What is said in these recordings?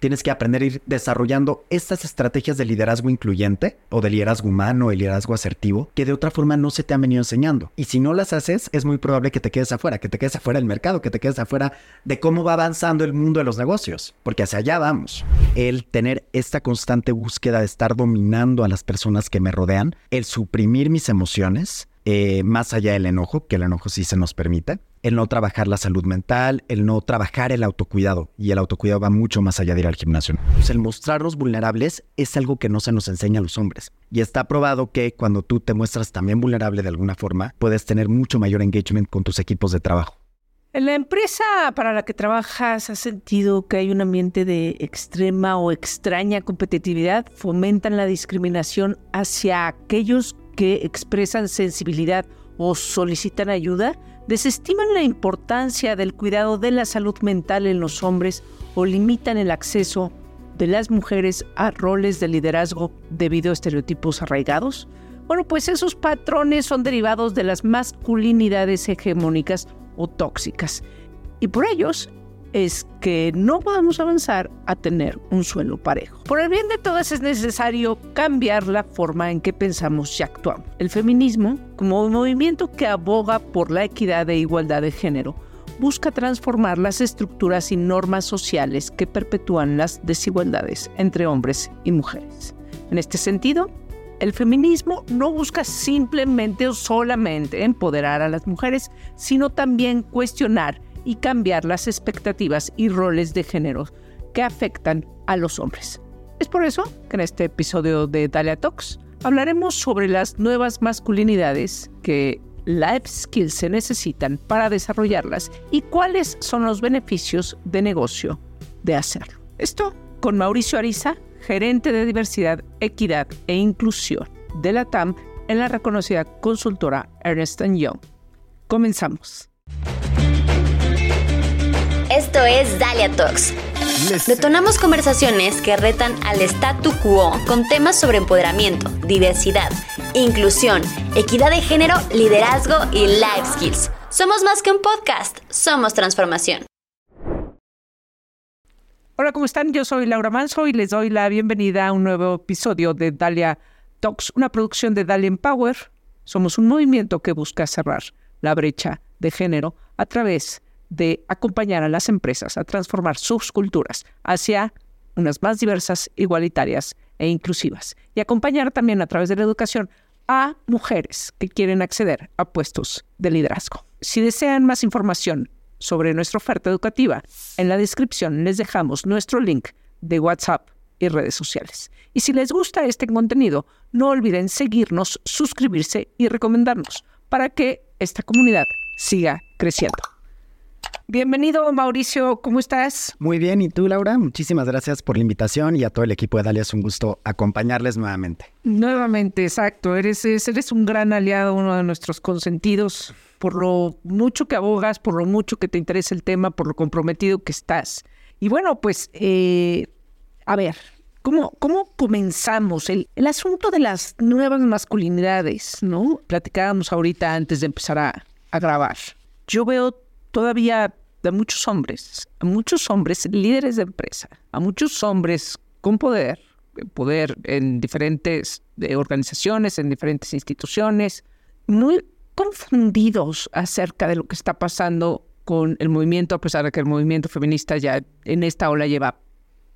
tienes que aprender a ir desarrollando estas estrategias de liderazgo incluyente o de liderazgo humano, el liderazgo asertivo, que de otra forma no se te han venido enseñando. Y si no las haces, es muy probable que te quedes afuera, que te quedes afuera del mercado, que te quedes afuera de cómo va avanzando el mundo de los negocios, porque hacia allá vamos. El tener esta constante búsqueda de estar dominando a las personas que me rodean, el suprimir mis emociones, eh, más allá del enojo, que el enojo sí se nos permite, el no trabajar la salud mental, el no trabajar el autocuidado. Y el autocuidado va mucho más allá de ir al gimnasio. Pues el mostrarnos vulnerables es algo que no se nos enseña a los hombres. Y está probado que cuando tú te muestras también vulnerable de alguna forma, puedes tener mucho mayor engagement con tus equipos de trabajo. En la empresa para la que trabajas, ¿has sentido que hay un ambiente de extrema o extraña competitividad? ¿Fomentan la discriminación hacia aquellos que expresan sensibilidad o solicitan ayuda, desestiman la importancia del cuidado de la salud mental en los hombres o limitan el acceso de las mujeres a roles de liderazgo debido a estereotipos arraigados? Bueno, pues esos patrones son derivados de las masculinidades hegemónicas o tóxicas. Y por ellos es que no podemos avanzar a tener un suelo parejo. Por el bien de todas es necesario cambiar la forma en que pensamos y actuamos. El feminismo, como un movimiento que aboga por la equidad e igualdad de género, busca transformar las estructuras y normas sociales que perpetúan las desigualdades entre hombres y mujeres. En este sentido, el feminismo no busca simplemente o solamente empoderar a las mujeres, sino también cuestionar y cambiar las expectativas y roles de género que afectan a los hombres. Es por eso que en este episodio de Dalia Talks hablaremos sobre las nuevas masculinidades que life skills se necesitan para desarrollarlas y cuáles son los beneficios de negocio de hacerlo. Esto con Mauricio Ariza, gerente de diversidad, equidad e inclusión de la TAM en la reconocida consultora Ernst Young. Comenzamos. Esto es Dalia Talks. Detonamos conversaciones que retan al statu quo con temas sobre empoderamiento, diversidad, inclusión, equidad de género, liderazgo y life skills. Somos más que un podcast, somos transformación. Hola, ¿cómo están? Yo soy Laura Manso y les doy la bienvenida a un nuevo episodio de Dalia Talks, una producción de Dalia Empower. Somos un movimiento que busca cerrar la brecha de género a través de de acompañar a las empresas a transformar sus culturas hacia unas más diversas, igualitarias e inclusivas. Y acompañar también a través de la educación a mujeres que quieren acceder a puestos de liderazgo. Si desean más información sobre nuestra oferta educativa, en la descripción les dejamos nuestro link de WhatsApp y redes sociales. Y si les gusta este contenido, no olviden seguirnos, suscribirse y recomendarnos para que esta comunidad siga creciendo. Bienvenido, Mauricio, ¿cómo estás? Muy bien, ¿y tú, Laura? Muchísimas gracias por la invitación y a todo el equipo de Dalia es un gusto acompañarles nuevamente. Nuevamente, exacto. Eres, eres un gran aliado, uno de nuestros consentidos, por lo mucho que abogas, por lo mucho que te interesa el tema, por lo comprometido que estás. Y bueno, pues, eh, a ver, ¿Cómo, ¿Cómo, comenzamos? El, el, asunto de las nuevas masculinidades, ¿no? Platicábamos ahorita antes de empezar a, a grabar. Yo veo todavía a muchos hombres, a muchos hombres líderes de empresa, a muchos hombres con poder, poder en diferentes organizaciones, en diferentes instituciones, muy confundidos acerca de lo que está pasando con el movimiento, a pesar de que el movimiento feminista ya en esta ola lleva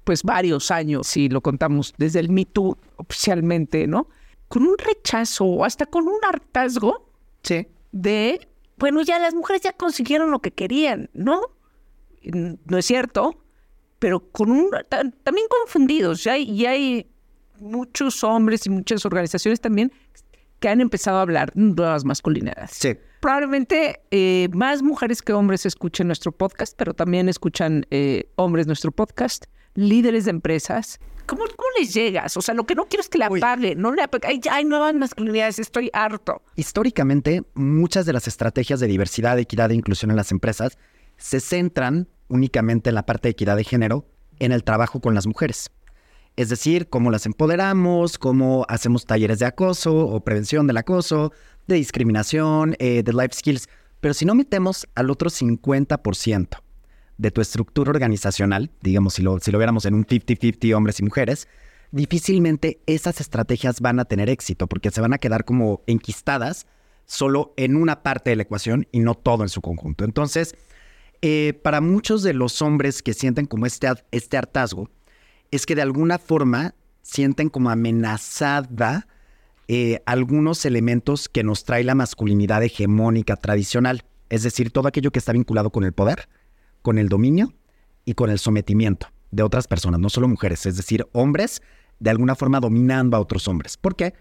pues varios años, si lo contamos desde el Me Too oficialmente, ¿no? Con un rechazo, hasta con un hartazgo sí. de bueno, ya las mujeres ya consiguieron lo que querían, ¿no? No es cierto, pero con un, también confundidos. Ya hay, hay muchos hombres y muchas organizaciones también que han empezado a hablar de las masculinidades. Sí. Probablemente eh, más mujeres que hombres escuchen nuestro podcast, pero también escuchan eh, hombres nuestro podcast, líderes de empresas ¿Cómo, les llegas? O sea, lo que no quiero es que la apague, no le apague. Ay, hay nuevas masculinidades, estoy harto. Históricamente, muchas de las estrategias de diversidad, equidad e inclusión en las empresas se centran únicamente en la parte de equidad de género, en el trabajo con las mujeres. Es decir, cómo las empoderamos, cómo hacemos talleres de acoso o prevención del acoso, de discriminación, eh, de life skills. Pero si no metemos al otro 50% de tu estructura organizacional, digamos, si lo, si lo viéramos en un 50-50 hombres y mujeres, difícilmente esas estrategias van a tener éxito porque se van a quedar como enquistadas solo en una parte de la ecuación y no todo en su conjunto. Entonces, eh, para muchos de los hombres que sienten como este, este hartazgo, es que de alguna forma sienten como amenazada eh, algunos elementos que nos trae la masculinidad hegemónica tradicional, es decir, todo aquello que está vinculado con el poder, con el dominio y con el sometimiento de otras personas, no solo mujeres, es decir, hombres de alguna forma dominando a otros hombres. ¿Por qué?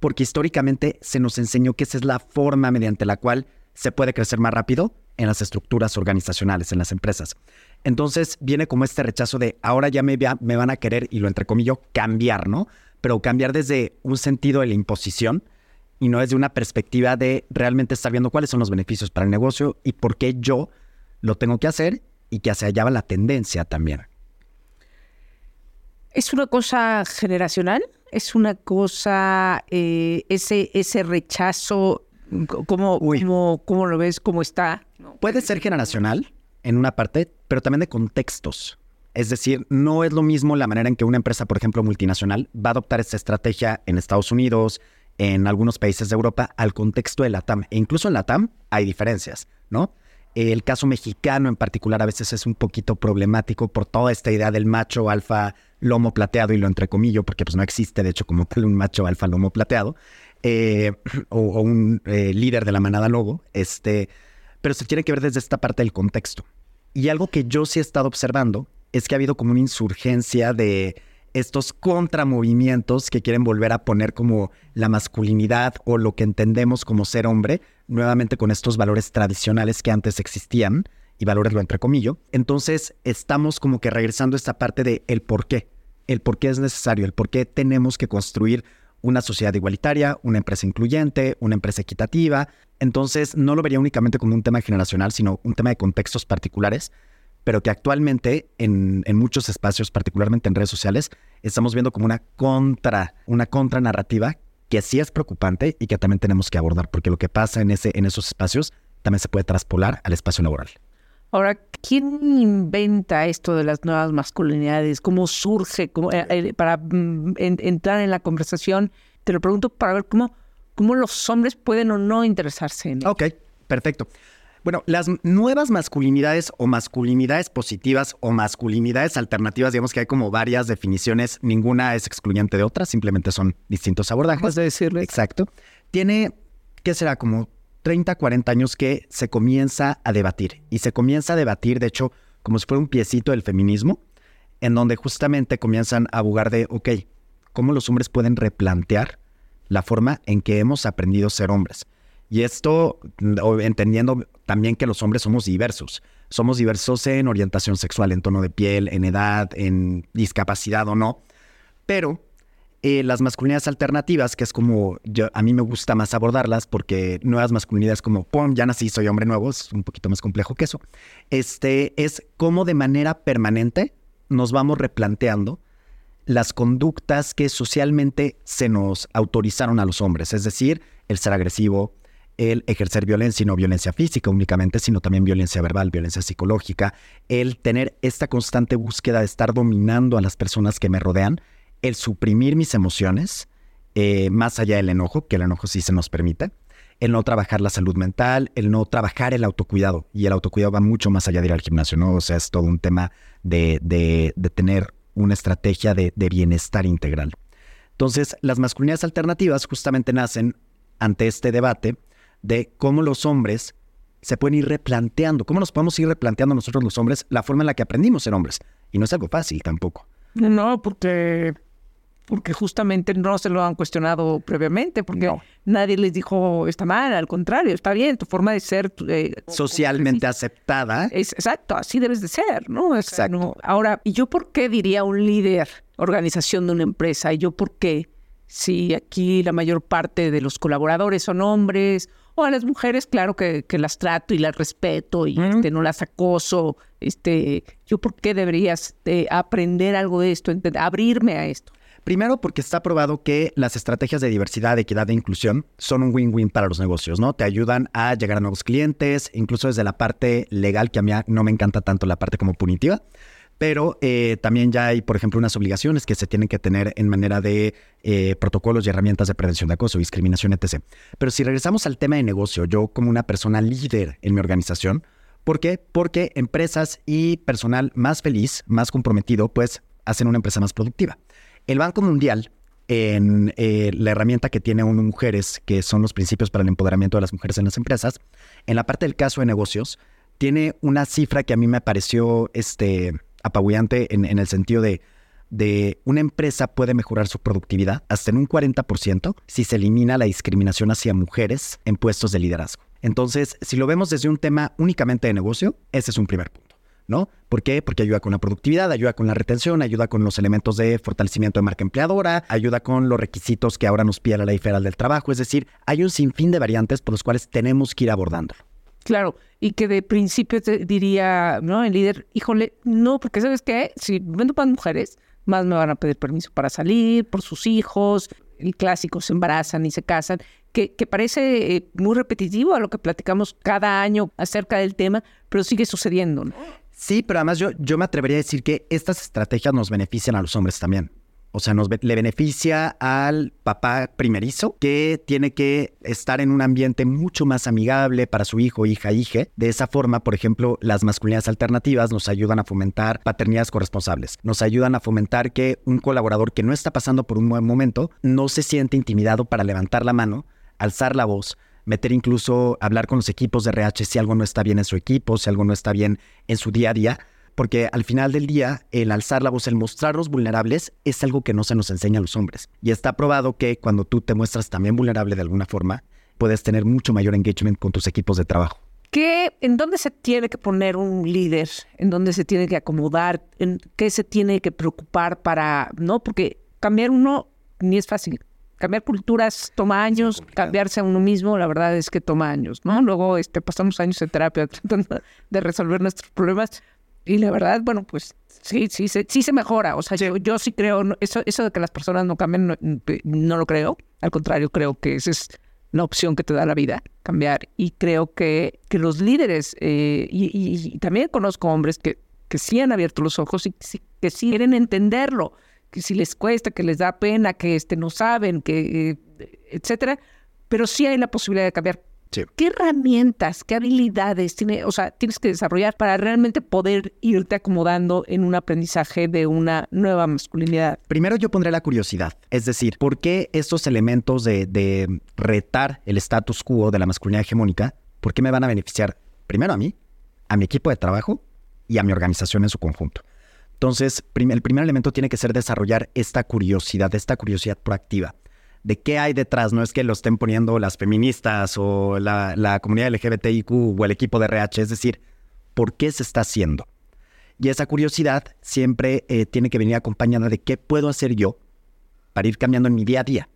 Porque históricamente se nos enseñó que esa es la forma mediante la cual se puede crecer más rápido en las estructuras organizacionales, en las empresas. Entonces viene como este rechazo de ahora ya me, me van a querer, y lo entrecomillo, cambiar, ¿no? Pero cambiar desde un sentido de la imposición y no desde una perspectiva de realmente estar viendo cuáles son los beneficios para el negocio y por qué yo lo tengo que hacer y que hacia allá va la tendencia también. ¿Es una cosa generacional? ¿Es una cosa, eh, ese, ese rechazo, ¿cómo, cómo, lo ves, cómo está? Puede ser generacional en una parte, pero también de contextos. Es decir, no es lo mismo la manera en que una empresa, por ejemplo, multinacional, va a adoptar esta estrategia en Estados Unidos, en algunos países de Europa, al contexto de la TAM. E incluso en la TAM hay diferencias, ¿no? El caso mexicano en particular a veces es un poquito problemático por toda esta idea del macho alfa lomo plateado y lo entrecomillo porque pues no existe de hecho como tal un macho alfa lomo plateado eh, o, un eh, líder de la manada lobo, este, pero se tiene que ver desde esta parte del contexto. Y algo que yo sí he estado observando es que ha habido como una insurgencia de estos contramovimientos que quieren volver a poner como la masculinidad o lo que entendemos como ser hombre, nuevamente con estos valores tradicionales que antes existían, y valores lo entrecomillo. Entonces estamos como que regresando a esta parte de el por qué, el por qué es necesario, el por qué tenemos que construir una sociedad igualitaria, una empresa incluyente, una empresa equitativa. Entonces no lo vería únicamente como un tema generacional, sino un tema de contextos particulares pero que actualmente en, muchos espacios, particularmente en redes sociales, estamos viendo como una contra, una contranarrativa que sí es preocupante y que también tenemos que abordar, porque lo que pasa en, ese, en esos espacios también se puede traspolar al espacio laboral. Ahora, ¿quién inventa esto de las nuevas masculinidades? ¿Cómo surge? Eh, eh, para mm, entrar en la conversación, te lo pregunto para ver cómo, cómo los hombres pueden o no interesarse en ello. Ok, perfecto. Bueno, las nuevas masculinidades o masculinidades positivas o masculinidades alternativas, digamos que hay como varias definiciones, ninguna es excluyente de otra, simplemente son distintos abordajes. de decirle. Exacto. Tiene, ¿qué será? Como 30, 40 años que se comienza a debatir. Y se comienza a debatir, de hecho, como si fuera un piecito del feminismo, en donde justamente comienzan a abogar de, ok, ¿cómo los hombres pueden replantear la forma en que hemos aprendido a ser hombres? Y esto entendiendo también que los hombres somos diversos. Somos diversos en orientación sexual, en tono de piel, en edad, en discapacidad o no. Pero eh, las masculinidades alternativas, que es como yo, a mí me gusta más abordarlas, porque nuevas masculinidades como, pum, ya nací, soy hombre nuevo, es un poquito más complejo que eso. Este es como de manera permanente nos vamos replanteando las conductas que socialmente se nos autorizaron a los hombres, es decir, el ser agresivo, el ejercer violencia y no violencia física únicamente, sino también violencia verbal, violencia psicológica, el tener esta constante búsqueda de estar dominando a las personas que me rodean, el suprimir mis emociones, eh, más allá del enojo, que el enojo sí se nos permite, el no trabajar la salud mental, el no trabajar el autocuidado. Y el autocuidado va mucho más allá de ir al gimnasio, ¿no? O sea, es todo un tema de, de, tener una estrategia de, de bienestar integral. Entonces, las masculinidades alternativas justamente nacen ante este debate de cómo los hombres se pueden ir replanteando, cómo nos podemos ir replanteando nosotros los hombres la forma en la que aprendimos a ser hombres. Y no es algo fácil tampoco. No, porque, porque justamente no se lo han cuestionado previamente, porque nadie les dijo está mal, al contrario, está bien, tu forma de ser... Eh, Socialmente aceptada. Es, exacto, así debes de ser, ¿no? exacto. Ahora, ¿y yo por qué diría un líder, organización de una empresa? ¿Y yo por qué? Si aquí la mayor parte de los colaboradores son hombres o a las mujeres, claro que, las trato y las respeto y este, no las acoso. Este, ¿Yo por qué deberías de aprender algo de esto, abrirme a esto? Primero porque está probado que las estrategias de diversidad, equidad e inclusión son un win-win para los negocios, ¿no? Te ayudan a llegar a nuevos clientes, incluso desde la parte legal, que a mí no me encanta tanto la parte como punitiva, pero eh, también ya hay, por ejemplo, unas obligaciones que se tienen que tener en manera de eh, protocolos y herramientas de prevención de acoso, discriminación, etc. Pero si regresamos al tema de negocio, yo como una persona líder en mi organización, ¿por qué? Porque empresas y personal más feliz, más comprometido, pues hacen una empresa más productiva. El Banco Mundial en eh, la herramienta que tiene uno mujeres, que son los principios para el empoderamiento de las mujeres en las empresas, en la parte del caso de negocios, tiene una cifra que a mí me pareció este, apabullante en, el sentido de, de una empresa puede mejorar su productividad hasta en un 40% si se elimina la discriminación hacia mujeres en puestos de liderazgo. Entonces, si lo vemos desde un tema únicamente de negocio, ese es un primer punto. ¿No? ¿Por qué? Porque ayuda con la productividad, ayuda con la retención, ayuda con los elementos de fortalecimiento de marca empleadora, ayuda con los requisitos que ahora nos pide la ley federal del trabajo. Es decir, hay un sinfín de variantes por los cuales tenemos que ir abordándolo. Claro, y que de principio te diría, ¿no? El líder, híjole, no, porque ¿sabes qué? Si vendo para mujeres, más me van a pedir permiso para salir, por sus hijos, el clásico, se embarazan y se casan, que, que parece eh, muy repetitivo a lo que platicamos cada año acerca del tema, pero sigue sucediendo, ¿no? Sí, pero además yo, yo me atrevería a decir que estas estrategias nos benefician a los hombres también. O sea, nos, le beneficia al papá primerizo que tiene que estar en un ambiente mucho más amigable para su hijo, hija, hije. De esa forma, por ejemplo, las masculinidades alternativas nos ayudan a fomentar paternidades corresponsables. Nos ayudan a fomentar que un colaborador que no está pasando por un buen momento no se siente intimidado para levantar la mano, alzar la voz, meter incluso hablar con los equipos de RH si algo no está bien en su equipo, si algo no está bien en su día a día porque al final del día, el alzar la voz, el mostrarnos vulnerables, es algo que no se nos enseña a los hombres. Y está probado que cuando tú te muestras también vulnerable de alguna forma, puedes tener mucho mayor engagement con tus equipos de trabajo. ¿Qué, ¿En dónde se tiene que poner un líder? ¿En dónde se tiene que acomodar? ¿En qué se tiene que preocupar para, no? Porque cambiar uno ni es fácil. Cambiar culturas toma años, cambiarse a uno mismo, la verdad es que toma años, ¿no? Luego este, pasamos años en terapia tratando de resolver nuestros problemas, y la verdad, bueno, pues sí, sí, sí, sí se mejora. O sea, Yo, yo sí creo, eso, eso de que las personas no cambien, no, lo creo. Al contrario, creo que esa es la opción que te da la vida, cambiar. Y creo que, que los líderes, eh, y, también conozco hombres que, que sí han abierto los ojos y que sí quieren entenderlo, que si les cuesta, que les da pena, que este, no saben, que, eh, etcétera, pero sí hay la posibilidad de cambiar. ¿Qué herramientas, qué habilidades tiene, o sea, tienes que desarrollar para realmente poder irte acomodando en un aprendizaje de una nueva masculinidad? Primero yo pondré la curiosidad, es decir, ¿por qué estos elementos de, de retar el status quo de la masculinidad hegemónica, por qué me van a beneficiar primero a mí, a mi equipo de trabajo y a mi organización en su conjunto? Entonces, el primer elemento tiene que ser desarrollar esta curiosidad, esta curiosidad proactiva de qué hay detrás. No es que lo estén poniendo las feministas o la, comunidad LGBTIQ o el equipo de RH, es decir, ¿por qué se está haciendo? Y esa curiosidad siempre eh, tiene que venir acompañada de qué puedo hacer yo para ir cambiando en mi día a día,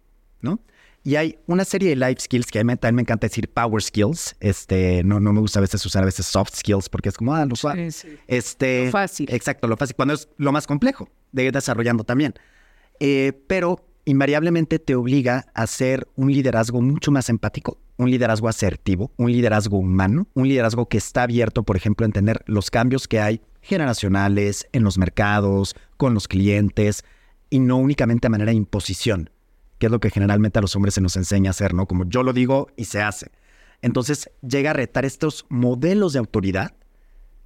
¿no? Y hay una serie de life skills que a mí también me encanta decir power skills. Este, no, no me gusta a veces usar a veces soft skills porque es como, ah, lo suave. Este, fácil. Exacto, lo fácil. Cuando es lo más complejo de ir desarrollando también. Eh, pero invariablemente te obliga a ser un liderazgo mucho más empático, un liderazgo asertivo, un liderazgo humano, un liderazgo que está abierto, por ejemplo, a entender los cambios que hay generacionales en los mercados, con los clientes, y no únicamente a manera de imposición, que es lo que generalmente a los hombres se nos enseña a hacer, ¿no? Como yo lo digo y se hace. Entonces llega a retar estos modelos de autoridad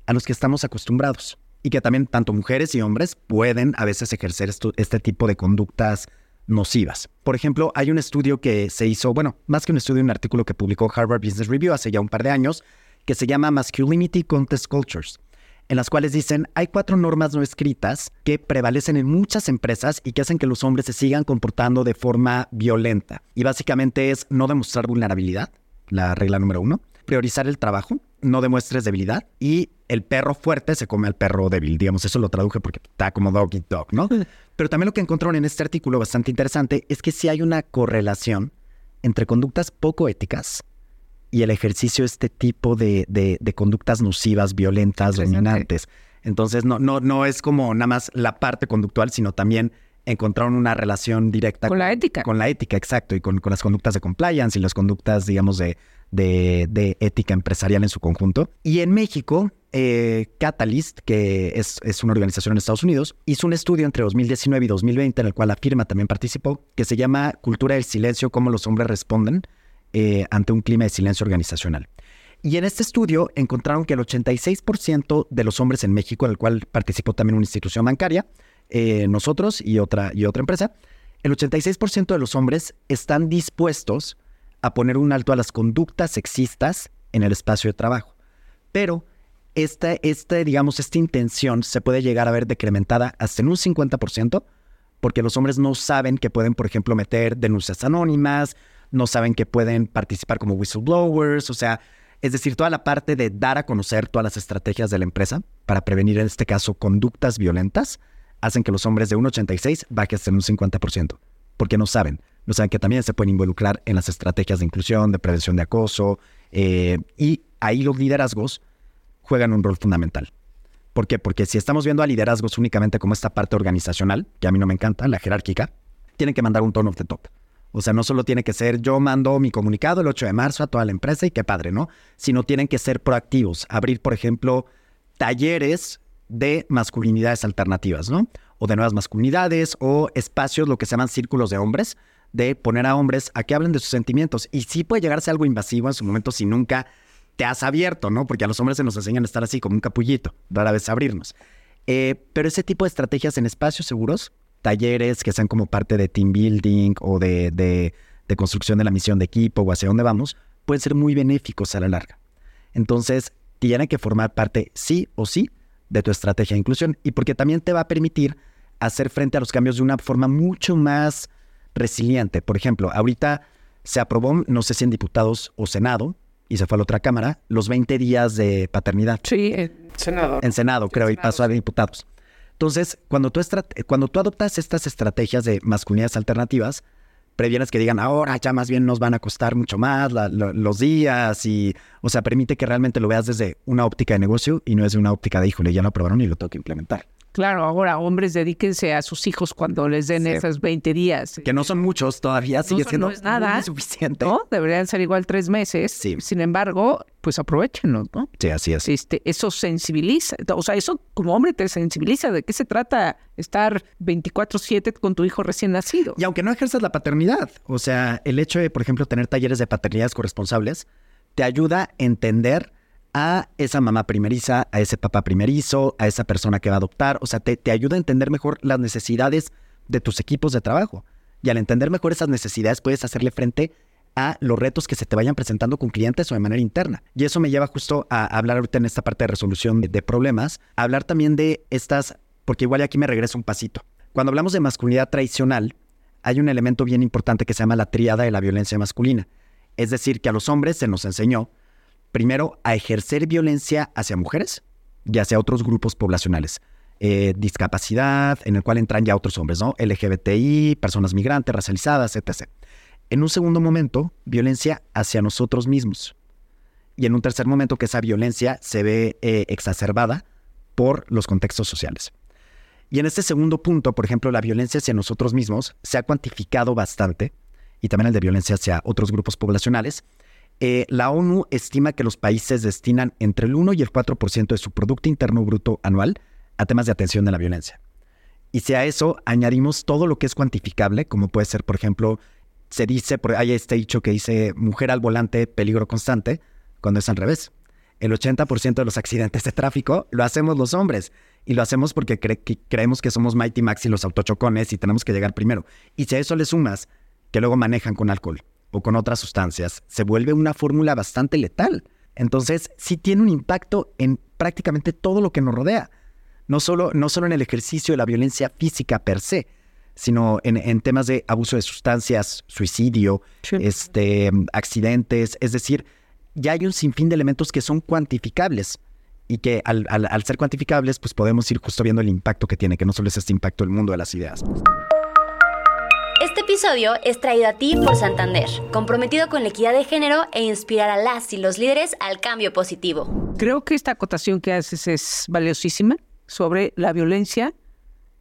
a los que estamos acostumbrados y que también tanto mujeres y hombres pueden a veces ejercer este tipo de conductas nocivas. Por ejemplo, hay un estudio que se hizo, bueno, más que un estudio, un artículo que publicó Harvard Business Review hace ya un par de años, que se llama Masculinity Contest Cultures, en las cuales dicen hay cuatro normas no escritas que prevalecen en muchas empresas y que hacen que los hombres se sigan comportando de forma violenta. Y básicamente es no demostrar vulnerabilidad, la regla número uno, priorizar el trabajo, no demuestres debilidad y el perro fuerte se come al perro débil. Digamos, eso lo traduje porque está como dog eat dog, ¿no? Pero también lo que encontraron en este artículo bastante interesante es que sí hay una correlación entre conductas poco éticas y el ejercicio de este tipo de, de, conductas nocivas, violentas, dominantes. Entonces, no, no, no es como nada más la parte conductual, sino también encontraron una relación directa con, la ética. Con la ética, exacto, y con, las conductas de compliance y las conductas, digamos, de, de, ética empresarial en su conjunto. Y en México, eh, Catalyst, que es, es, una organización en Estados Unidos, hizo un estudio entre 2019 y 2020 en el cual la firma también participó, que se llama Cultura del Silencio, cómo los hombres responden eh, ante un clima de silencio organizacional. Y en este estudio encontraron que el 86% de los hombres en México, en el cual participó también una institución bancaria, eh, nosotros y otra, y otra empresa, el 86% de los hombres están dispuestos a poner un alto a las conductas sexistas en el espacio de trabajo. Pero esta, esta, digamos, esta intención se puede llegar a ver decrementada hasta en un 50%, porque los hombres no saben que pueden, por ejemplo, meter denuncias anónimas, no saben que pueden participar como whistleblowers, o sea, es decir, toda la parte de dar a conocer todas las estrategias de la empresa para prevenir, en este caso, conductas violentas, hacen que los hombres de 1,86 bajen hasta un 50%, porque no saben, no saben que también se pueden involucrar en las estrategias de inclusión, de prevención de acoso, eh, y ahí los liderazgos juegan un rol fundamental. ¿Por qué? Porque si estamos viendo a liderazgos únicamente como esta parte organizacional, que a mí no me encanta, la jerárquica, tienen que mandar un tono the top. O sea, no solo tiene que ser yo mando mi comunicado el 8 de marzo a toda la empresa y qué padre, ¿no? Sino tienen que ser proactivos, abrir, por ejemplo, talleres de masculinidades alternativas, ¿no? O de nuevas masculinidades o espacios, lo que se llaman círculos de hombres, de poner a hombres a que hablen de sus sentimientos. Y sí puede llegarse algo invasivo en su momento si nunca te has abierto, ¿no? Porque a los hombres se nos enseñan a estar así como un capullito, rara vez abrirnos. Eh, pero ese tipo de estrategias en espacios seguros, talleres que sean como parte de team building o de, de, construcción de la misión de equipo o hacia dónde vamos, pueden ser muy benéficos a la larga. Entonces, tiene que formar parte sí o sí de tu estrategia de inclusión y porque también te va a permitir hacer frente a los cambios de una forma mucho más resiliente. Por ejemplo, ahorita se aprobó, no sé si en diputados o Senado, y se fue a la otra cámara, los 20 días de paternidad. Sí, en Senado. En Senado, creo, y pasó a diputados. Entonces, cuando tú, cuando tú adoptas estas estrategias de masculinidades alternativas, previenes que digan, ahora ya más bien nos van a costar mucho más los días y, o sea, permite que realmente lo veas desde una óptica de negocio y no desde una óptica de, híjole, ya lo aprobaron y lo tengo que implementar. Claro, ahora hombres dedíquense a sus hijos cuando les den esos 20 días. Que no son muchos todavía, sigue siendo nada, suficiente. ¿no? Deberían ser igual tres meses. Sí. Sin embargo, pues aprovechenlo, ¿no? Sí, así es. Este, eso sensibiliza, o sea, eso como hombre te sensibiliza de qué se trata estar 24/7 con tu hijo recién nacido. Y aunque no ejerzas la paternidad, o sea, el hecho de, por ejemplo, tener talleres de paternidades corresponsables, te ayuda a entender a esa mamá primeriza, a ese papá primerizo, a esa persona que va a adoptar. O sea, te, ayuda a entender mejor las necesidades de tus equipos de trabajo. Y al entender mejor esas necesidades puedes hacerle frente a los retos que se te vayan presentando con clientes o de manera interna. Y eso me lleva justo a hablar ahorita en esta parte de resolución de, problemas, a hablar también de estas, porque igual aquí me regreso un pasito. Cuando hablamos de masculinidad tradicional, hay un elemento bien importante que se llama la triada de la violencia masculina. Es decir, que a los hombres se nos enseñó primero, a ejercer violencia hacia mujeres y hacia otros grupos poblacionales. Eh, discapacidad, en el cual entran ya otros hombres, ¿no? LGBTI, personas migrantes, racializadas, etc. En un segundo momento, violencia hacia nosotros mismos. Y en un tercer momento, que esa violencia se ve eh, exacerbada por los contextos sociales. Y en este segundo punto, por ejemplo, la violencia hacia nosotros mismos se ha cuantificado bastante, y también el de violencia hacia otros grupos poblacionales, eh, la ONU estima que los países destinan entre el 1 y el 4% de su Producto Interno Bruto anual a temas de atención de la violencia. Y si a eso añadimos todo lo que es cuantificable, como puede ser, por ejemplo, se dice, hay este dicho que dice mujer al volante, peligro constante, cuando es al revés. El 80% de los accidentes de tráfico lo hacemos los hombres. Y lo hacemos porque creemos que somos Mighty Max y los autochocones y tenemos que llegar primero. Y si a eso le sumas que luego manejan con alcohol, o con otras sustancias, se vuelve una fórmula bastante letal. Entonces, sí tiene un impacto en prácticamente todo lo que nos rodea. No solo, no solo en el ejercicio de la violencia física per se, sino en, temas de abuso de sustancias, suicidio, este, accidentes. Es decir, ya hay un sinfín de elementos que son cuantificables y que al, al ser cuantificables, pues podemos ir justo viendo el impacto que tiene, que no solo es este impacto del mundo de las ideas. Este episodio es traído a ti por Santander, comprometido con la equidad de género e inspirar a las y los líderes al cambio positivo. Creo que esta acotación que haces es valiosísima sobre la violencia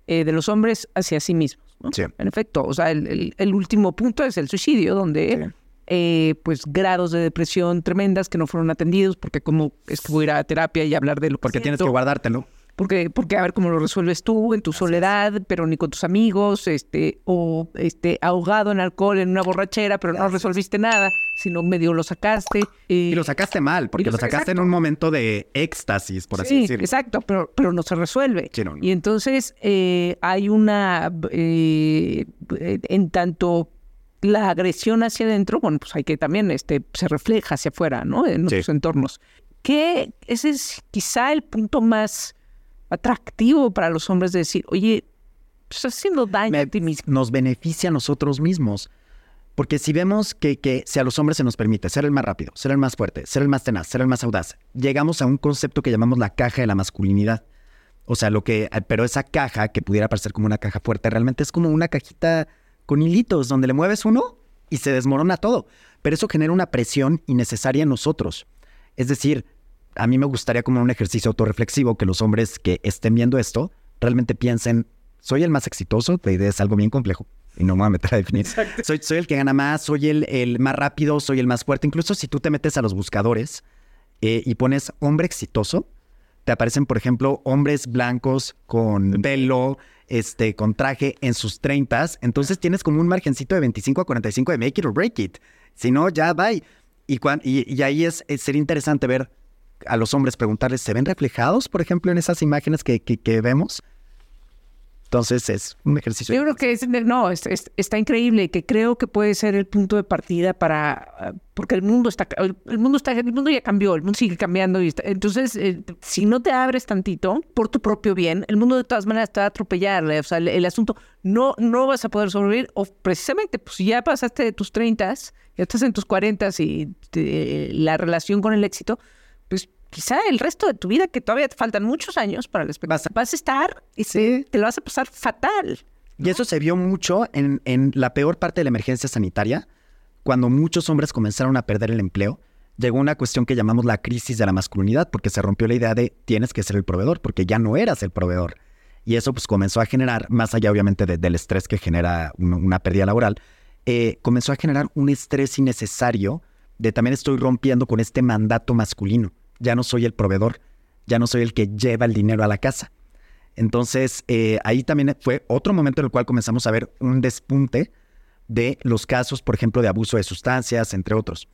eh, de los hombres hacia sí mismos. Sí. En efecto, o sea, el, último punto es el suicidio, donde eh, pues grados de depresión tremendas que no fueron atendidos, porque como es que voy a ir a terapia y hablar de lo que Porque tienes que guardártelo porque, porque a ver cómo lo resuelves tú en tu soledad, pero ni con tus amigos, este, o este, ahogado en alcohol en una borrachera, pero no resolviste nada, sino medio lo sacaste. y lo sacaste mal, porque lo, sacaste en un momento de éxtasis, por así decirlo. Exacto, pero, pero no se resuelve. Y entonces eh, hay una, eh, en tanto la agresión hacia adentro, bueno, pues hay que también, este, se refleja hacia afuera, ¿no? En nuestros entornos. Que ese es quizá el punto más atractivo para los hombres de decir, oye, estás haciendo daño a ti mismo. Nos beneficia a nosotros mismos. Porque si vemos que, que si a los hombres se nos permite ser el más rápido, ser el más fuerte, ser el más tenaz, ser el más audaz, llegamos a un concepto que llamamos la caja de la masculinidad. O sea, lo que, pero esa caja que pudiera parecer como una caja fuerte, realmente es como una cajita con hilitos donde le mueves uno y se desmorona todo. Pero eso genera una presión innecesaria en nosotros. Es decir, a mí me gustaría como un ejercicio autorreflexivo que los hombres que estén viendo esto realmente piensen, soy el más exitoso, la idea es algo bien complejo y no me voy a meter a definir. Soy, soy, el que gana más, soy el, el, más rápido, soy el más fuerte. Incluso si tú te metes a los buscadores eh, y pones hombre exitoso, te aparecen, por ejemplo, hombres blancos con pelo, este, con traje en sus treintas. Entonces tienes como un margencito de 25 a 45 de make it or break it. Si no, ya bye. Y, y, y ahí es, es, sería interesante ver a los hombres preguntarles, ¿se ven reflejados, por ejemplo, en esas imágenes que, que, vemos? Entonces es un ejercicio. Yo creo que es, no, está increíble, que creo que puede ser el punto de partida para, porque el mundo está, el mundo está, el mundo ya cambió, el mundo sigue cambiando y entonces eh, si no te abres tantito por tu propio bien, el mundo de todas maneras te va a atropellar, o sea, el, asunto no, no vas a poder sobrevivir o precisamente, pues ya pasaste de tus 30, ya estás en tus 40 y la relación con el éxito, pues quizá el resto de tu vida, que todavía te faltan muchos años para el espectáculo, vas, a estar y te lo vas a pasar fatal. Y eso se vio mucho en, en la peor parte de la emergencia sanitaria, cuando muchos hombres comenzaron a perder el empleo. Llegó una cuestión que llamamos la crisis de la masculinidad, porque se rompió la idea de tienes que ser el proveedor, porque ya no eras el proveedor. Y eso pues comenzó a generar, más allá obviamente del estrés que genera una, pérdida laboral, eh, comenzó a generar un estrés innecesario de también estoy rompiendo con este mandato masculino. Ya no soy el proveedor, ya no soy el que lleva el dinero a la casa. Entonces, eh, ahí también fue otro momento en el cual comenzamos a ver un despunte de los casos, por ejemplo, de abuso de sustancias, entre otros.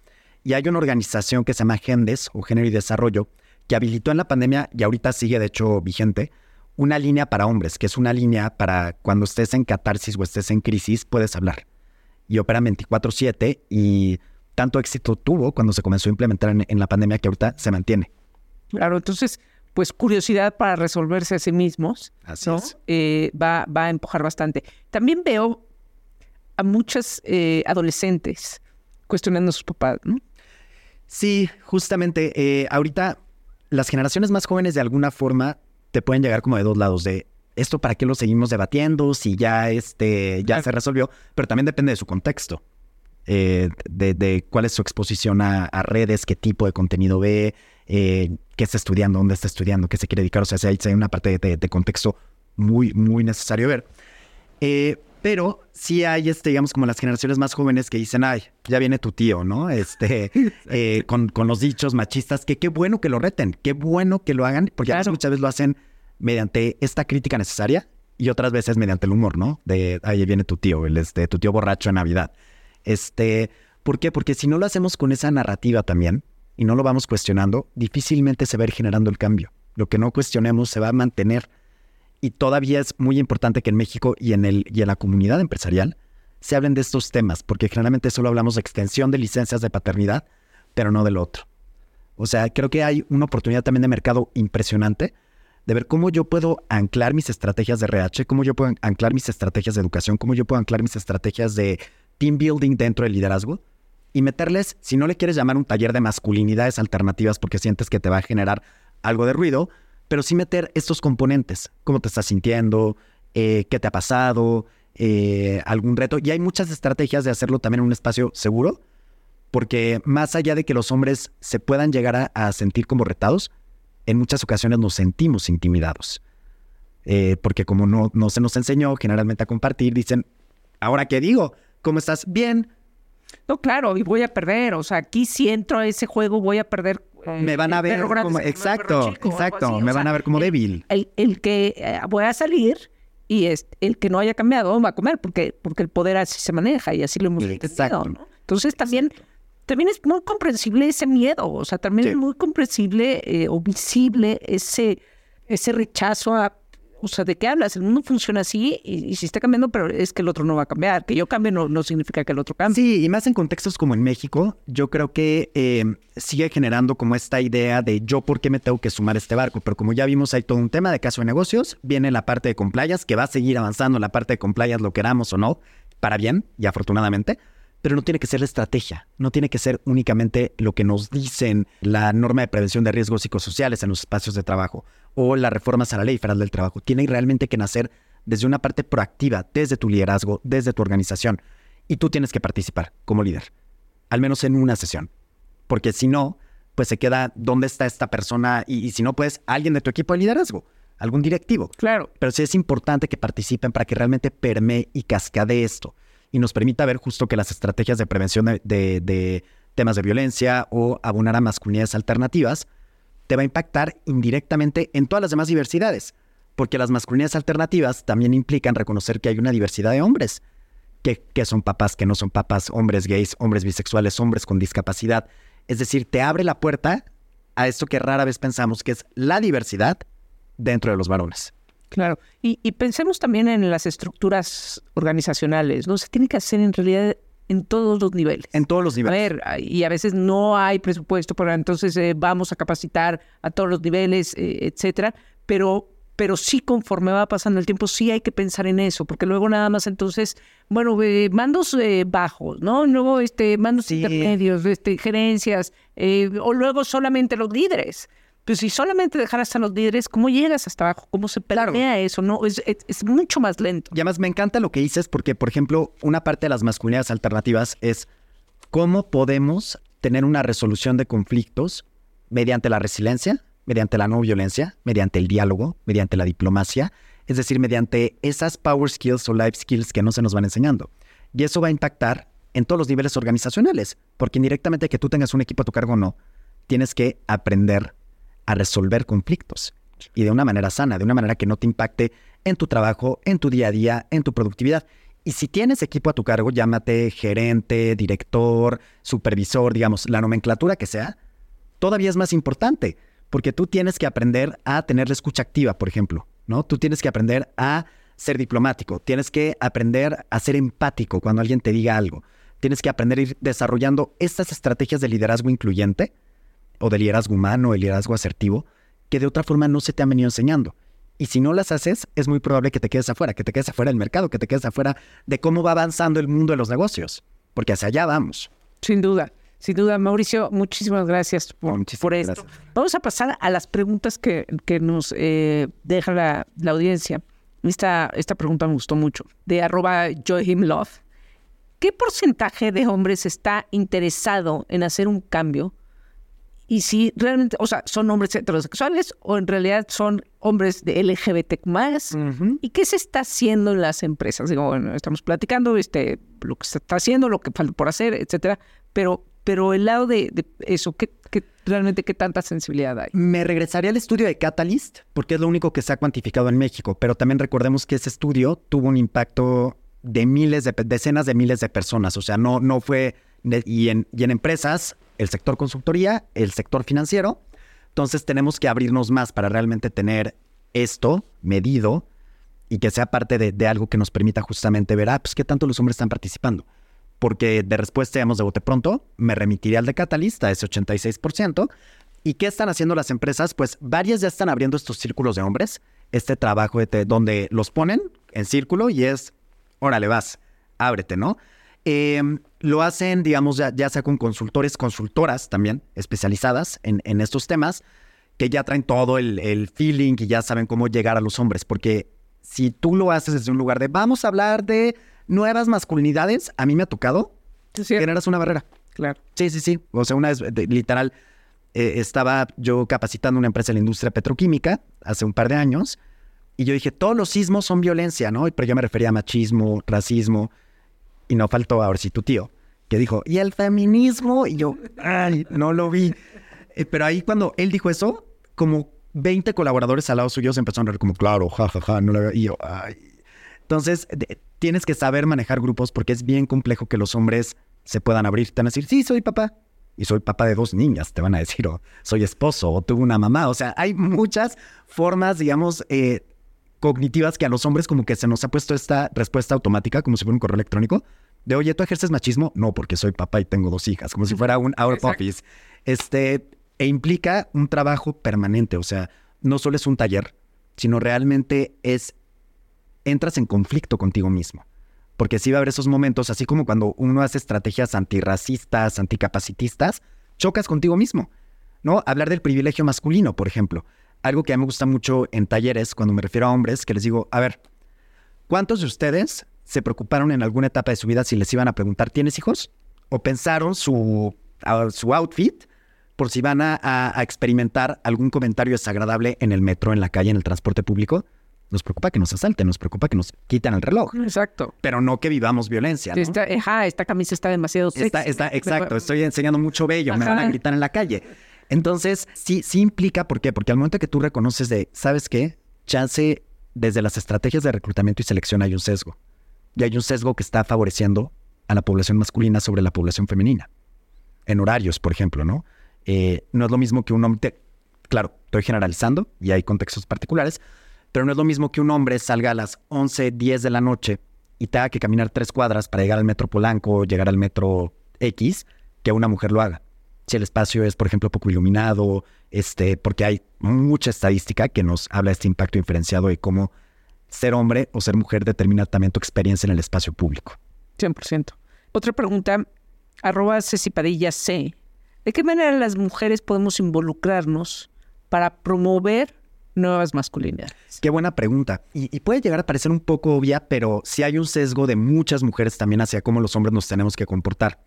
Y hay una organización que se llama GENDES, o Género y Desarrollo, que habilitó en la pandemia, y ahorita sigue de hecho vigente, una línea para hombres, que es una línea para cuando estés en catarsis o estés en crisis, puedes hablar. Y opera 24/7 y tanto éxito tuvo cuando se comenzó a implementar en, la pandemia que ahorita se mantiene. Claro, entonces, pues curiosidad para resolverse a sí mismos, eh, va, va a empujar bastante. También veo a muchas eh, adolescentes cuestionando a sus papás, ¿no? Sí, justamente, eh, ahorita las generaciones más jóvenes de alguna forma te pueden llegar como de dos lados, de esto para qué lo seguimos debatiendo, si ya, este, ya se resolvió, pero también depende de su contexto. Eh, de, cuál es su exposición a, redes, qué tipo de contenido ve, eh, qué está estudiando, dónde está estudiando, qué se quiere dedicar. O sea, hay, hay una parte de, contexto muy, muy necesario ver. Eh, pero sí hay, este, digamos, como las generaciones más jóvenes que dicen, ay, ya viene tu tío, ¿no? Este, con, con, los dichos machistas, que qué bueno que lo reten, qué bueno que lo hagan, porque muchas veces lo hacen mediante esta crítica necesaria y otras veces mediante el humor, ¿no? De, ay, viene tu tío, el, este, tu tío borracho en Navidad. Este, ¿Por qué? Porque si no lo hacemos con esa narrativa también y no lo vamos cuestionando, difícilmente se va a ir generando el cambio. Lo que no cuestionemos se va a mantener. Y todavía es muy importante que en México y en, el, y en la comunidad empresarial se hablen de estos temas, porque generalmente solo hablamos de extensión de licencias de paternidad, pero no del otro. O sea, creo que hay una oportunidad también de mercado impresionante de ver cómo yo puedo anclar mis estrategias de RH, cómo yo puedo anclar mis estrategias de educación, cómo yo puedo anclar mis estrategias de team building dentro del liderazgo y meterles, si no le quieres llamar un taller de masculinidades alternativas porque sientes que te va a generar algo de ruido, pero sí meter estos componentes, cómo te estás sintiendo, eh, qué te ha pasado, eh, algún reto. Y hay muchas estrategias de hacerlo también en un espacio seguro, porque más allá de que los hombres se puedan llegar a sentir como retados, en muchas ocasiones nos sentimos intimidados. eh, porque como no, no se nos enseñó generalmente a compartir, dicen, ¿ahora qué digo? ¿Cómo estás? Bien. No, claro, y voy a perder. O sea, aquí si entro a ese juego voy a perder. Eh, me van a ver como, exacto, exacto, me van a ver como débil. El, que eh, voy a salir y es, el que no haya cambiado va a comer porque, porque el poder así se maneja y así lo hemos Exacto. ¿no? Entonces también también es muy comprensible ese miedo, o sea, también es muy comprensible eh, o visible ese, ese rechazo a, o sea, ¿de qué hablas? El mundo funciona así y, si está cambiando, pero es que el otro no va a cambiar. Que yo cambie no, no significa que el otro cambie. Sí, y más en contextos como en México, yo creo que em, sigue generando como esta idea de yo por qué me tengo que sumar a este barco. Pero como ya vimos, hay todo un tema de caso de negocios, viene la parte de complayas, que va a seguir avanzando la parte de complayas, lo queramos o no, para bien y afortunadamente pero no tiene que ser la estrategia, no tiene que ser únicamente lo que nos dicen la norma de prevención de riesgos psicosociales en los espacios de trabajo o las reformas a la ley federal del trabajo. Tiene realmente que nacer desde una parte proactiva, desde tu liderazgo, desde tu organización. Y tú tienes que participar como líder, al menos en una sesión. Porque si no, pues se queda dónde está esta persona y, si no, pues alguien de tu equipo de liderazgo, algún directivo. Claro. Pero sí es importante que participen para que realmente permee y cascade esto y nos permita ver justo que las estrategias de prevención de, temas de violencia o abonar a masculinidades alternativas te va a impactar indirectamente en todas las demás diversidades, porque las masculinidades alternativas también implican reconocer que hay una diversidad de hombres, que, que son papás, que no son papás, hombres gays, hombres bisexuales, hombres con discapacidad. Es decir, te abre la puerta a esto que rara vez pensamos que es la diversidad dentro de los varones. Claro, y, pensemos también en las estructuras organizacionales, ¿no? Se tiene que hacer en realidad en todos los niveles. En todos los niveles. A ver, y a veces no hay presupuesto, pero entonces eh, vamos a capacitar a todos los niveles, eh, etcétera, pero pero sí conforme va pasando el tiempo, sí hay que pensar en eso, porque luego nada más entonces, bueno, eh, mandos bajos, ¿no? Luego este, mandos intermedios, este, gerencias, o luego solamente los líderes. Pues si solamente dejaras a los líderes, ¿cómo llegas hasta abajo? ¿Cómo se plantea eso? No, es, es, mucho más lento. Y además me encanta lo que dices porque, por ejemplo, una parte de las masculinidades alternativas es cómo podemos tener una resolución de conflictos mediante la resiliencia, mediante la no violencia, mediante el diálogo, mediante la diplomacia, es decir, mediante esas power skills o life skills que no se nos van enseñando. Y eso va a impactar en todos los niveles organizacionales, porque indirectamente que tú tengas un equipo a tu cargo o no, tienes que aprender a resolver conflictos y de una manera sana, de una manera que no te impacte en tu trabajo, en tu día a día, en tu productividad. Y si tienes equipo a tu cargo, llámate gerente, director, supervisor, digamos, la nomenclatura que sea, todavía es más importante, porque tú tienes que aprender a tener la escucha activa, por ejemplo, ¿no? Tú tienes que aprender a ser diplomático, tienes que aprender a ser empático cuando alguien te diga algo, tienes que aprender a ir desarrollando estas estrategias de liderazgo incluyente o de liderazgo humano, el liderazgo asertivo, que de otra forma no se te han venido enseñando. Y si no las haces, es muy probable que te quedes afuera, que te quedes afuera del mercado, que te quedes afuera de cómo va avanzando el mundo de los negocios, porque hacia allá vamos. Sin duda, sin duda. Mauricio, muchísimas gracias por, esto. Vamos a pasar a las preguntas que, nos eh, deja la, audiencia. Esta, esta pregunta me gustó mucho, de arroba Love. ¿Qué porcentaje de hombres está interesado en hacer un cambio y si realmente, o sea, son hombres heterosexuales o en realidad son hombres de LGBT más. ¿Y qué se está haciendo en las empresas? Digo, bueno, estamos platicando este, lo que se está haciendo, lo que falta por hacer, etcétera. Pero, pero el lado de, eso, ¿qué, realmente qué tanta sensibilidad hay? Me regresaría al estudio de Catalyst, porque es lo único que se ha cuantificado en México. Pero también recordemos que ese estudio tuvo un impacto de miles de, decenas de miles de personas. O sea, no, no fue. Y, en, empresas el sector consultoría, el sector financiero. Entonces tenemos que abrirnos más para realmente tener esto medido y que sea parte de, algo que nos permita justamente ver, ah, pues qué tanto los hombres están participando. Porque de respuesta, digamos, de bote pronto, me remitiría al de Catalyst, a ese 86%. ¿Y qué están haciendo las empresas? Pues varias ya están abriendo estos círculos de hombres, este trabajo de donde los ponen en círculo y es, órale, vas, ábrete, ¿no? Em, lo hacen, digamos, ya, sea con consultores, consultoras también especializadas en, estos temas, que ya traen todo el, feeling y ya saben cómo llegar a los hombres. Porque si tú lo haces desde un lugar de vamos a hablar de nuevas masculinidades, a mí me ha tocado, generas una barrera. Claro. Sí, sí, sí. O sea, una vez, literal, eh, estaba yo capacitando una empresa en la industria petroquímica hace un par de años Y yo dije, todos los sismos son violencia, ¿no? Pero yo me refería a machismo, racismo, y no faltó ahora sí tu tío, que dijo, ¿y el feminismo? Y yo, ay, no lo vi. Eh, pero ahí cuando él dijo eso, como 20 colaboradores al lado suyo se empezaron a reír como, claro, jajaja, ja, ja, no lo Y yo, ay. Entonces, tienes que saber manejar grupos porque es bien complejo que los hombres se puedan abrir. Te van a decir, sí, soy papá. Y soy papá de dos niñas, te van a decir, o soy esposo, o tuve una mamá. O sea, hay muchas formas, digamos, eh, cognitivas que a los hombres como que se nos ha puesto esta respuesta automática, como si fuera un correo electrónico, de, oye, ¿tú ejerces machismo? No, porque soy papá y tengo dos hijas, como si fuera un out of office. Este, e implica un trabajo permanente, o sea, no solo es un taller, sino realmente es, entras en conflicto contigo mismo. Porque sí va a haber esos momentos, así como cuando uno hace estrategias antirracistas, anticapacitistas, chocas contigo mismo, ¿no? Hablar del privilegio masculino, por ejemplo. Algo que a mí me gusta mucho en talleres, cuando me refiero a hombres, que les digo, a ver, ¿cuántos de ustedes se preocuparon en alguna etapa de su vida si les iban a preguntar, ¿tienes hijos? ¿O pensaron su, su outfit por si van a, experimentar algún comentario desagradable en el metro, en la calle, en el transporte público? Nos preocupa que nos asalten, nos preocupa que nos quiten el reloj. Exacto. Pero no que vivamos violencia. ¿no? Esta, esta camisa está demasiado sexy. Está, exacto, estoy enseñando mucho bello, me van a gritar en la calle. Entonces, sí, sí implica, ¿por qué? Porque al momento que tú reconoces de, ¿sabes qué? Chance, desde las estrategias de reclutamiento y selección hay un sesgo y hay un sesgo que está favoreciendo a la población masculina sobre la población femenina. En horarios, por ejemplo, ¿no? Eh, no es lo mismo que un hombre, claro, estoy generalizando y hay contextos particulares, pero no es lo mismo que un hombre salga a las 11, 10 de la noche y tenga que caminar tres cuadras para llegar al metro Polanco o llegar al metro X, que una mujer lo haga. Si el espacio es, por ejemplo, poco iluminado, este, porque hay mucha estadística que nos habla de este impacto diferenciado y cómo ser hombre o ser mujer determina también tu experiencia en el espacio público. 100%. Otra pregunta, arroba Cecipadilla C. ¿De qué manera las mujeres podemos involucrarnos para promover nuevas masculinidades? Qué buena pregunta. Y, puede llegar a parecer un poco obvia, pero sí hay un sesgo de muchas mujeres también hacia cómo los hombres nos tenemos que comportar.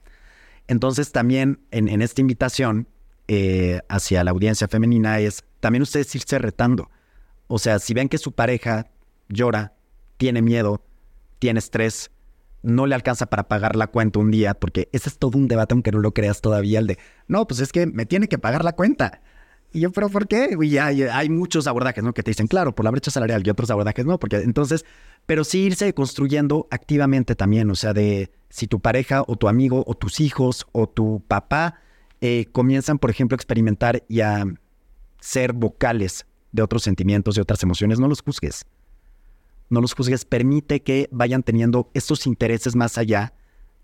Entonces también en, esta invitación eh, hacia la audiencia femenina es también ustedes irse retando. O sea, si ven que su pareja llora, tiene miedo, tiene estrés, no le alcanza para pagar la cuenta un día, porque ese es todo un debate, aunque no lo creas todavía, el de, no, pues es que me tiene que pagar la cuenta. Y yo, pero ¿por qué? Y hay, hay muchos abordajes, ¿no? Que te dicen, claro, por la brecha salarial y otros abordajes, no, porque entonces, pero sí irse construyendo activamente también, o sea, de si tu pareja o tu amigo o tus hijos o tu papá eh, comienzan, por ejemplo, a experimentar y a ser vocales de otros sentimientos, de otras emociones, no los juzgues no los juzgues, permite que vayan teniendo estos intereses más allá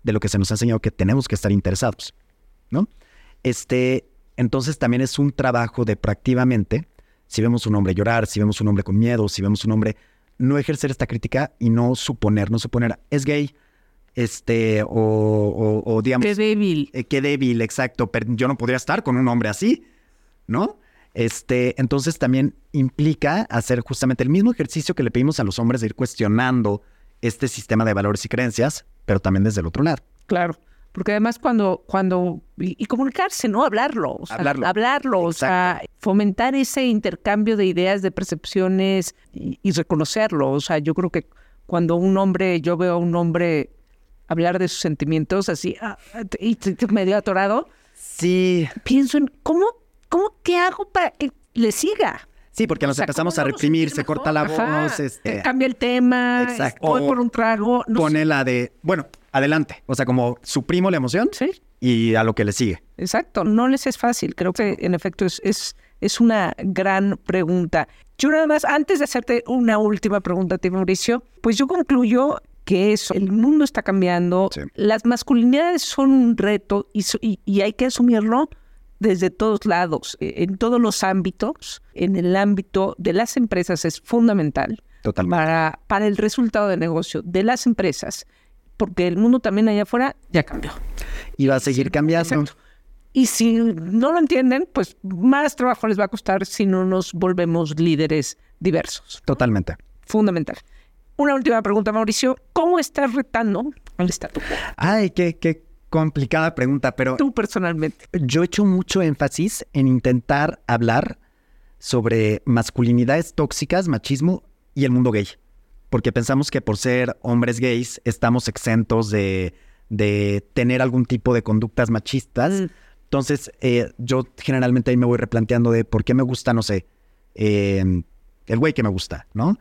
de lo que se nos ha enseñado que tenemos que estar interesados, ¿no? Este, entonces también es un trabajo de proactivamente, si vemos un hombre llorar, si vemos un hombre con miedo, si vemos un hombre, no ejercer esta crítica y no suponer, no suponer, es gay, este, o, o, digamos... Qué débil. Eh, qué débil, exacto, pero yo no podría estar con un hombre así, ¿no? Este, entonces también implica hacer justamente el mismo ejercicio que le pedimos a los hombres de ir cuestionando este sistema de valores y creencias, pero también desde el otro lado. Claro. Porque además cuando, cuando, y, comunicarse, ¿no? Hablarlo. O sea, hablarlo. Hablarlo, o sea, fomentar ese intercambio de ideas, de percepciones y, reconocerlo. O sea, yo creo que cuando un hombre, yo veo a un hombre hablar de sus sentimientos así, ah, y medio atorado. Sí. Pienso en cómo ¿cómo qué hago para que le siga? Sí, porque nos empezamos a reprimir, se corta la voz, este, cambia el tema, exacto. voy por un trago. pone la de, bueno, adelante. O sea, como suprimo la emoción ¿Sí? y a lo que le sigue. Exacto, no les es fácil. Creo que en efecto es, es, es una gran pregunta. Yo nada más, antes de hacerte una última pregunta a ti, Mauricio, pues yo concluyo que eso, el mundo está cambiando, las masculinidades son un reto y, y hay que asumirlo desde todos lados, e, en todos los ámbitos. En el ámbito de las empresas es fundamental Para, para el resultado de negocio de las empresas, porque el mundo también allá afuera ya cambió. Y va a seguir cambiando. Y si no lo entienden, pues más trabajo les va a costar si no nos volvemos líderes diversos. Totalmente. Fundamental. Una última pregunta, Mauricio. ¿Cómo estás retando al estatuto? Ay, qué, qué, complicada pregunta, pero... Tú personalmente. Yo he hecho mucho énfasis en intentar hablar sobre masculinidades tóxicas, machismo, y el mundo gay. Porque pensamos que por ser hombres gays estamos exentos de, de tener algún tipo de conductas machistas. Mm. Entonces, eh, yo generalmente ahí me voy replanteando de por qué me gusta, no sé, eh, el güey que me gusta, ¿no?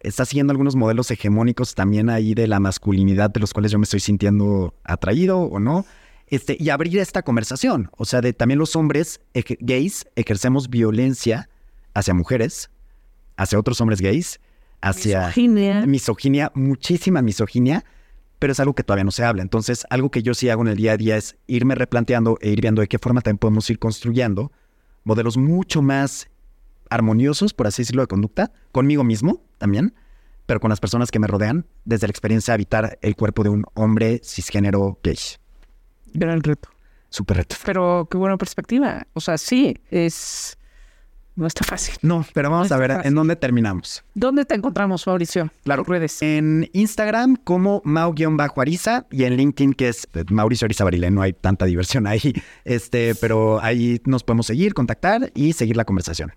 Está siguiendo algunos modelos hegemónicos también ahí de la masculinidad de los cuales yo me estoy sintiendo atraído o no. Este, y abrir esta conversación. O sea, de también los hombres gays ejercemos violencia hacia mujeres, hacia otros hombres gays, hacia Misoginia. misoginia, muchísima misoginia, pero es algo que todavía no se habla. Entonces, algo que yo sí hago en el día a día es irme replanteando e ir viendo de qué forma también podemos ir construyendo modelos mucho más armoniosos, por así decirlo, de conducta, conmigo mismo también, pero con las personas que me rodean, desde la experiencia de habitar el cuerpo de un hombre cisgénero gay. Gran reto. Súper reto. Pero qué buena perspectiva. O sea, sí, es. No está fácil. No, pero vamos No a ver fácil. en dónde terminamos. ¿Dónde te encontramos, Mauricio? Claro. Redes. En Instagram como Mau-Ariza y en LinkedIn que es Mauricio Ariza Barile. No hay tanta diversión ahí, este, pero ahí nos podemos seguir, contactar y seguir la conversación.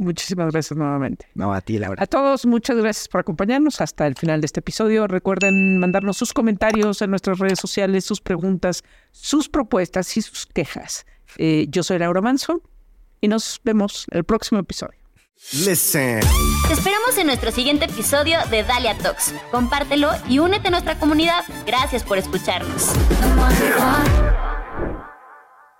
Muchísimas gracias nuevamente. No, a ti, Laura. A todos, muchas gracias por acompañarnos hasta el final de este episodio. Recuerden mandarnos sus comentarios en nuestras redes sociales, sus preguntas, sus propuestas y sus quejas. Eh, yo soy Laura Manso y nos vemos el próximo episodio. Listen. Te esperamos en nuestro siguiente episodio de Dalia Talks. Compártelo y únete a nuestra comunidad. Gracias por escucharnos.